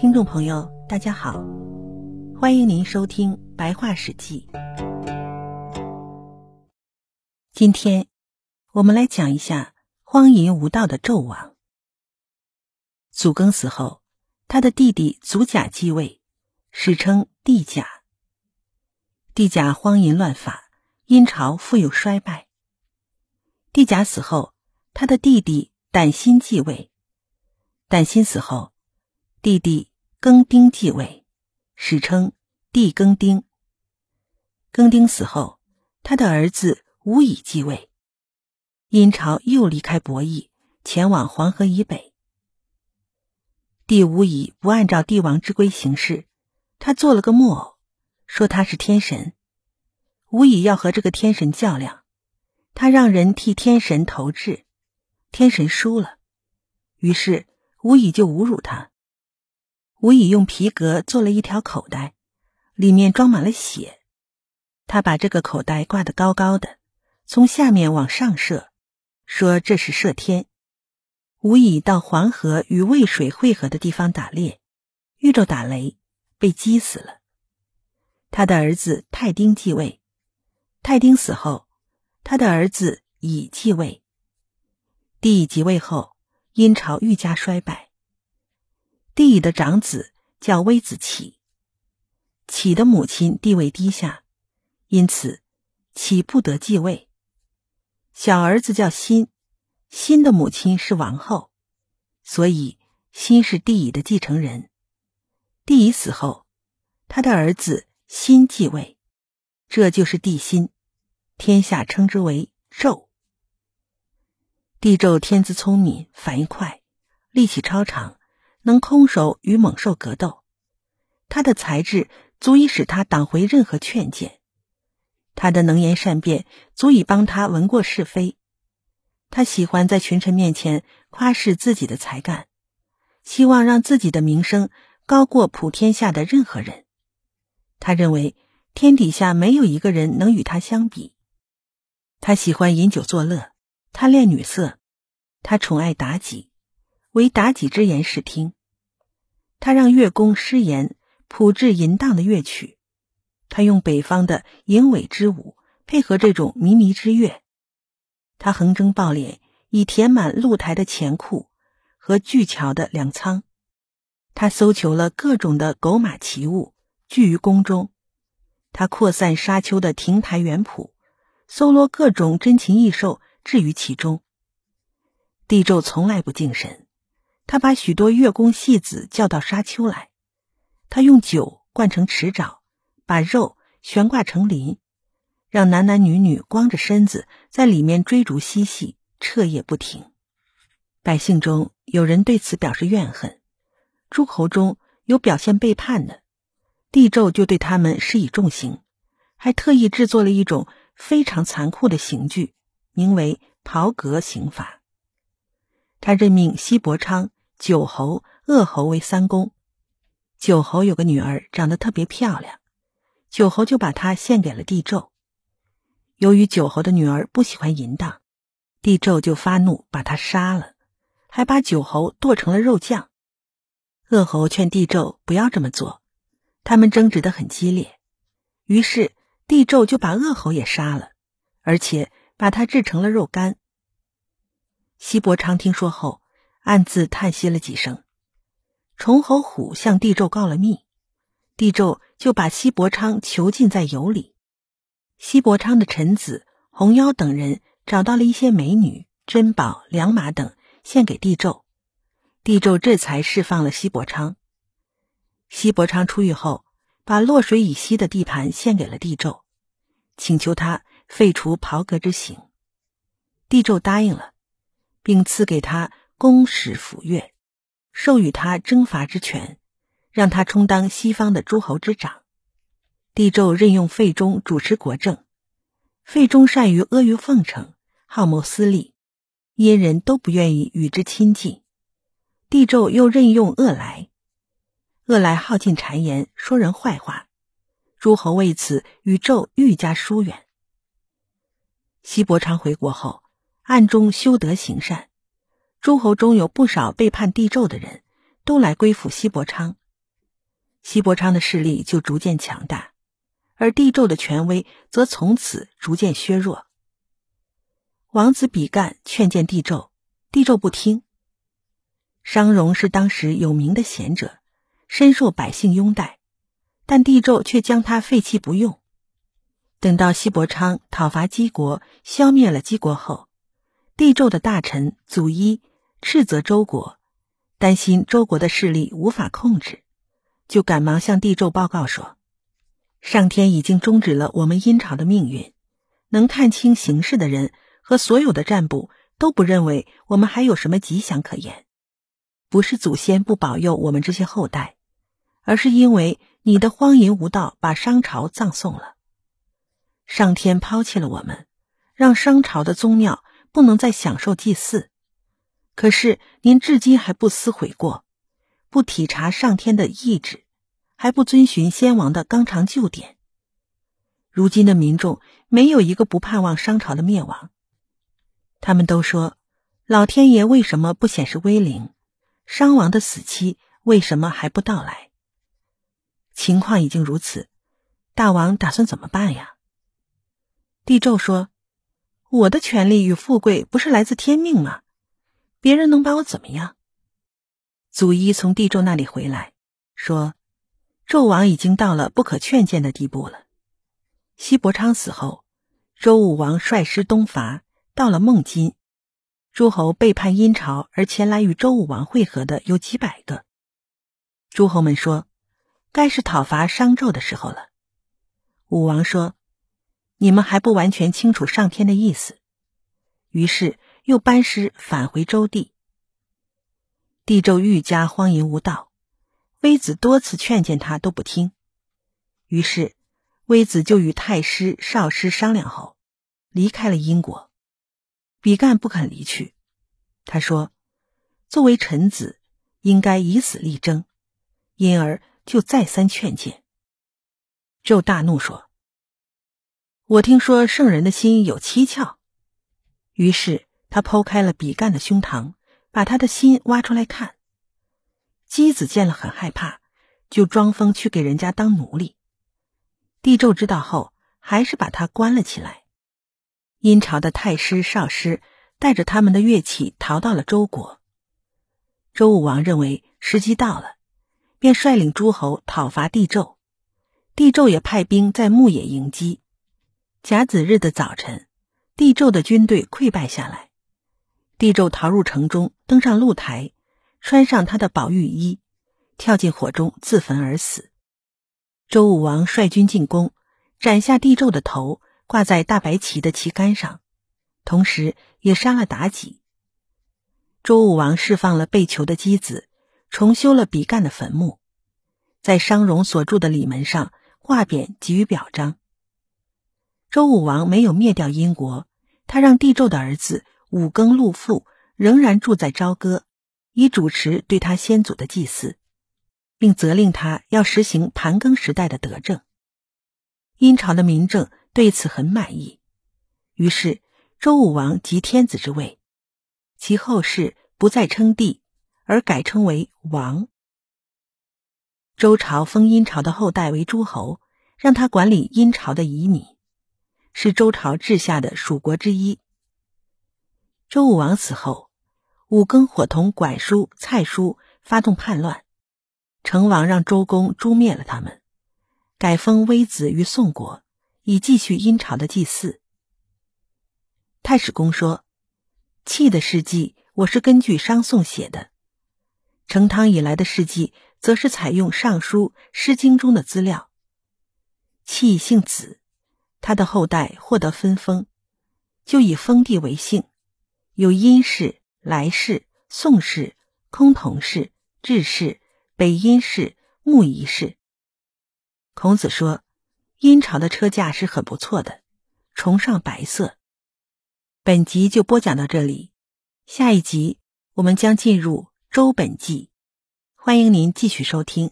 听众朋友，大家好，欢迎您收听《白话史记》。今天我们来讲一下荒淫无道的纣王。祖庚死后，他的弟弟祖甲继位，史称帝甲。帝甲荒淫乱法，殷朝富有衰败。帝甲死后，他的弟弟胆辛继位。胆辛死后，弟弟庚丁继位，史称帝庚丁。庚丁死后，他的儿子无乙继位。殷朝又离开博弈，前往黄河以北。帝无乙不按照帝王之规行事，他做了个木偶，说他是天神。无乙要和这个天神较量，他让人替天神投掷，天神输了，于是。无乙就侮辱他。吴乙用皮革做了一条口袋，里面装满了血。他把这个口袋挂得高高的，从下面往上射，说这是射天。吴乙到黄河与渭水汇合的地方打猎，遇着打雷，被击死了。他的儿子泰丁继位。泰丁死后，他的儿子乙继位。帝乙即位后。殷朝愈加衰败。帝乙的长子叫微子启，启的母亲地位低下，因此启不得继位。小儿子叫辛，辛的母亲是王后，所以辛是帝乙的继承人。帝乙死后，他的儿子辛继位，这就是帝辛，天下称之为纣。帝纣天资聪明，反应快，力气超长，能空手与猛兽格斗。他的才智足以使他挡回任何劝谏，他的能言善辩足以帮他闻过是非。他喜欢在群臣面前夸示自己的才干，希望让自己的名声高过普天下的任何人。他认为天底下没有一个人能与他相比。他喜欢饮酒作乐。他恋女色，他宠爱妲己，为妲己之言视听。他让乐工诗言谱制淫荡的乐曲，他用北方的淫尾之舞配合这种靡靡之乐。他横征暴敛，以填满露台的钱库和巨桥的粮仓。他搜求了各种的狗马奇物，聚于宫中。他扩散沙丘的亭台园圃，搜罗各种珍禽异兽。置于其中。帝纣从来不敬神，他把许多乐工戏子叫到沙丘来，他用酒灌成池沼，把肉悬挂成林，让男男女女光着身子在里面追逐嬉戏，彻夜不停。百姓中有人对此表示怨恨，诸侯中有表现背叛的，帝纣就对他们施以重刑，还特意制作了一种非常残酷的刑具。名为袍革刑法。他任命西伯昌、九侯、鄂侯为三公。九侯有个女儿，长得特别漂亮，九侯就把她献给了帝纣。由于九侯的女儿不喜欢淫荡，帝纣就发怒，把她杀了，还把九侯剁成了肉酱。鄂侯劝帝纣不要这么做，他们争执的很激烈，于是帝纣就把鄂侯也杀了，而且。把他制成了肉干。西伯昌听说后，暗自叹息了几声。崇侯虎向帝纣告了密，帝纣就把西伯昌囚禁在油里。西伯昌的臣子红妖等人找到了一些美女、珍宝、良马等，献给帝纣。帝纣这才释放了西伯昌。西伯昌出狱后，把洛水以西的地盘献给了帝纣，请求他。废除袍革之刑，帝纣答应了，并赐给他公使府钺，授予他征伐之权，让他充当西方的诸侯之长。帝纣任用费忠主持国政，费忠善于阿谀奉承，好谋私利，殷人都不愿意与之亲近。帝纣又任用恶来，恶来好尽谗言，说人坏话，诸侯为此与纣愈加疏远。西伯昌回国后，暗中修德行善，诸侯中有不少背叛帝纣的人，都来归附西伯昌，西伯昌的势力就逐渐强大，而帝胄的权威则从此逐渐削弱。王子比干劝谏帝胄，帝胄不听。商容是当时有名的贤者，深受百姓拥戴，但帝胄却将他废弃不用。等到西伯昌讨伐姬国，消灭了姬国后，帝胄的大臣祖伊斥责周国，担心周国的势力无法控制，就赶忙向帝胄报告说：“上天已经终止了我们殷朝的命运，能看清形势的人。”和所有的占卜都不认为我们还有什么吉祥可言，不是祖先不保佑我们这些后代，而是因为你的荒淫无道把商朝葬送了。上天抛弃了我们，让商朝的宗庙不能再享受祭祀。可是您至今还不思悔过，不体察上天的意志，还不遵循先王的纲常旧典。如今的民众没有一个不盼望商朝的灭亡。他们都说：“老天爷为什么不显示威灵？商王的死期为什么还不到来？”情况已经如此，大王打算怎么办呀？帝纣说：“我的权力与富贵不是来自天命吗？别人能把我怎么样？”祖一从帝纣那里回来，说：“纣王已经到了不可劝谏的地步了。西伯昌死后，周武王率师东伐。”到了孟津，诸侯背叛殷朝而前来与周武王会合的有几百个。诸侯们说：“该是讨伐商纣的时候了。”武王说：“你们还不完全清楚上天的意思。”于是又班师返回周地。帝纣愈加荒淫无道，微子多次劝谏他都不听。于是微子就与太师、少师商量后，离开了殷国。比干不肯离去，他说：“作为臣子，应该以死力争。”因而就再三劝谏。纣大怒说：“我听说圣人的心有七窍。”于是他剖开了比干的胸膛，把他的心挖出来看。姬子见了很害怕，就装疯去给人家当奴隶。帝纣知道后，还是把他关了起来。殷朝的太师、少师带着他们的乐器逃到了周国。周武王认为时机到了，便率领诸侯讨伐帝纣。帝纣也派兵在牧野迎击。甲子日的早晨，帝纣的军队溃败下来。帝纣逃入城中，登上露台，穿上他的宝玉衣，跳进火中自焚而死。周武王率军进攻，斩下帝纣的头。挂在大白旗的旗杆上，同时也杀了妲己。周武王释放了被囚的姬子，重修了比干的坟墓，在商容所住的里门上画匾给予表彰。周武王没有灭掉殷国，他让帝纣的儿子武庚禄父仍然住在朝歌，以主持对他先祖的祭祀，并责令他要实行盘庚时代的德政。殷朝的民政。对此很满意，于是周武王即天子之位，其后世不再称帝，而改称为王。周朝封殷朝的后代为诸侯，让他管理殷朝的遗民，是周朝治下的属国之一。周武王死后，武庚伙同管叔、蔡叔发动叛乱，成王让周公诛灭了他们，改封微子于宋国。以继续殷朝的祭祀。太史公说：“契的事迹，我是根据商宋写的；成汤以来的事迹，则是采用《尚书》《诗经》中的资料。契姓子，他的后代获得分封，就以封地为姓，有殷氏、来氏、宋氏、崆峒氏、智氏、北殷氏、穆仪氏。”孔子说。殷朝的车驾是很不错的，崇尚白色。本集就播讲到这里，下一集我们将进入周本纪，欢迎您继续收听。